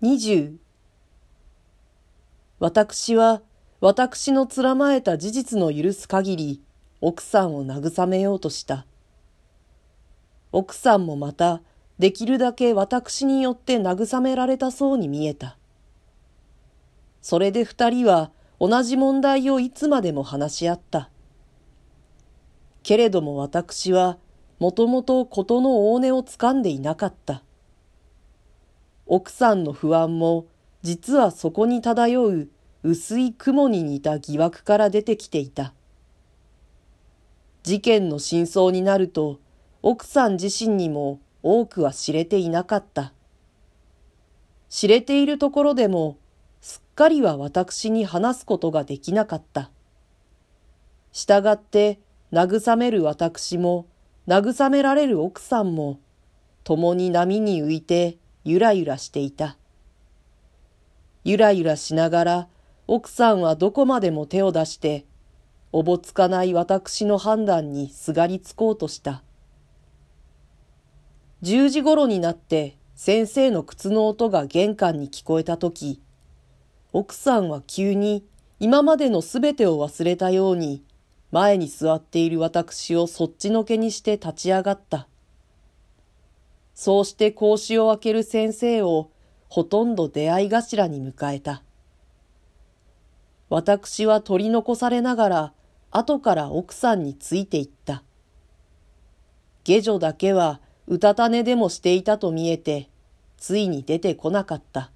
20私は私のつらまえた事実の許す限り奥さんを慰めようとした。奥さんもまたできるだけ私によって慰められたそうに見えた。それで二人は同じ問題をいつまでも話し合った。けれども私はもともと事の大根をつかんでいなかった。奥さんの不安も実はそこに漂う薄い雲に似た疑惑から出てきていた。事件の真相になると奥さん自身にも多くは知れていなかった。知れているところでもすっかりは私に話すことができなかった。したがって慰める私も慰められる奥さんも共に波に浮いてゆらゆらしていた。ゆらゆらしながら奥さんはどこまでも手を出しておぼつかない私の判断にすがりつこうとした。十時頃になって先生の靴の音が玄関に聞こえたとき、奥さんは急に今までのすべてを忘れたように前に座っている私をそっちのけにして立ち上がった。そうして格子を開ける先生をほとんど出会い頭に迎えた。私は取り残されながら後から奥さんについていった。下女だけはうたた寝でもしていたと見えて、ついに出てこなかった。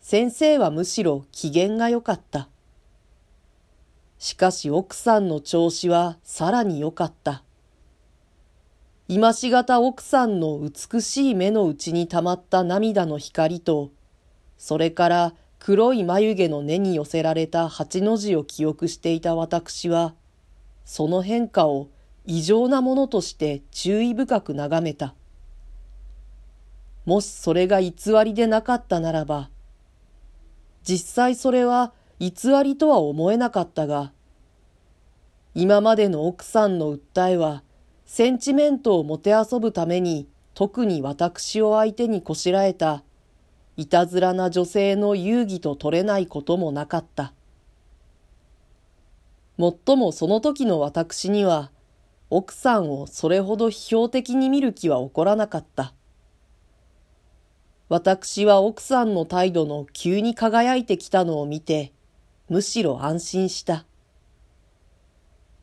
先生はむしろ機嫌が良かった。しかし奥さんの調子はさらに良かった。今しがた奥さんの美しい目の内にたまった涙の光と、それから黒い眉毛の根に寄せられた八の字を記憶していた私は、その変化を異常なものとして注意深く眺めた。もしそれが偽りでなかったならば、実際それは偽りとは思えなかったが、今までの奥さんの訴えは、センチメントをもてあそぶために特に私を相手にこしらえたいたずらな女性の遊戯と取れないこともなかった。もっともその時の私には奥さんをそれほど批評的に見る気は起こらなかった。私は奥さんの態度の急に輝いてきたのを見て、むしろ安心した。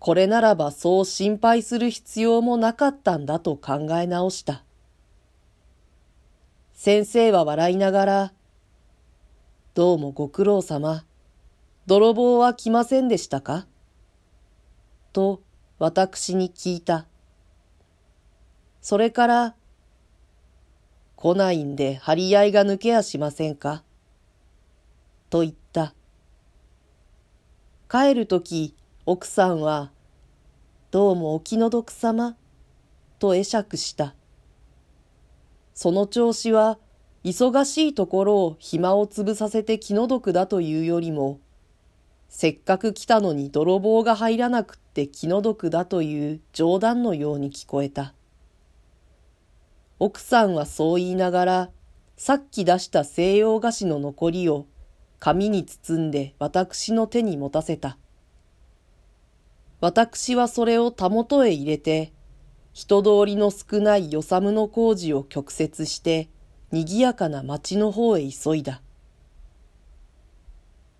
これならばそう心配する必要もなかったんだと考え直した。先生は笑いながら、どうもご苦労様、泥棒は来ませんでしたか？と私に聞いた。それから、来ないんで張り合いが抜けやしませんか？と言った。帰るとき、奥さんは、どうもお気の毒様、と会釈した。その調子は、忙しいところを暇を潰させて気の毒だというよりも、せっかく来たのに泥棒が入らなくって気の毒だという冗談のように聞こえた。奥さんはそう言いながら、さっき出した西洋菓子の残りを紙に包んで私の手に持たせた。私はそれをたもとへ入れて、人通りの少ない与謝の工事を曲折して、賑やかな町の方へ急いだ。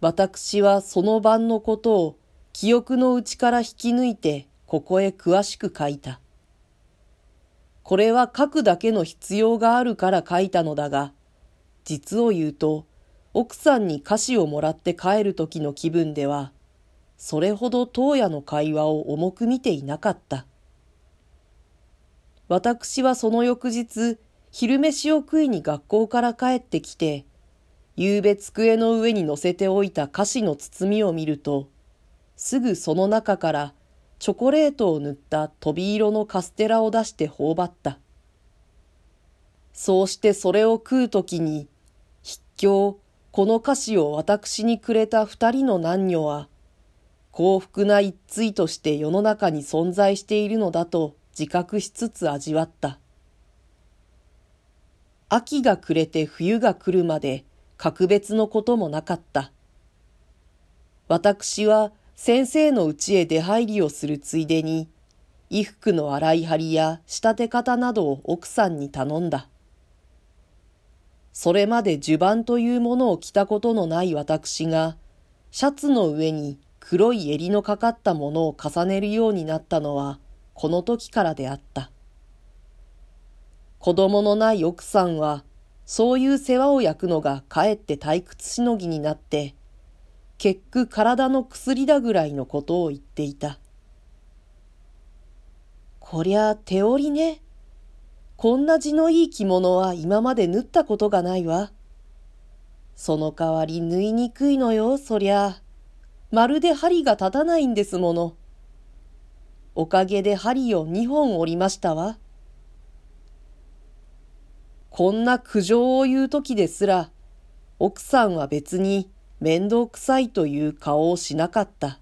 私はその晩のことを記憶の内から引き抜いてここへ詳しく書いた。これは書くだけの必要があるから書いたのだが、実を言うと、奥さんに歌詞をもらって帰る時の気分では、それほど当夜の会話を重く見ていなかった。私はその翌日、昼飯を食いに学校から帰ってきて、夕べ机の上に乗せておいた菓子の包みを見ると、すぐその中からチョコレートを塗った飛び色のカステラを出して頬張った。そうしてそれを食うときに、筆境、この菓子を私にくれた二人の男女は、幸福な一対として世の中に存在しているのだと自覚しつつ味わった。秋が暮れて冬が来るまで格別のこともなかった。私は先生の家へ出入りをするついでに、衣服の洗い張りや仕立て方などを奥さんに頼んだ。それまで襦袢というものを着たことのない私が、シャツの上に黒い襟のかかったものを重ねるようになったのは、この時からであった。子供のない奥さんは、そういう世話を焼くのがかえって退屈しのぎになって、結句体の薬だぐらいのことを言っていた。こりゃ手織りね。こんな字のいい着物は今まで縫ったことがないわ。その代わり縫いにくいのよ、そりゃ。まるで針が立たないんですもの。おかげで針を2本折りましたわ。こんな苦情を言うときですら、奥さんは別に面倒くさいという顔をしなかった。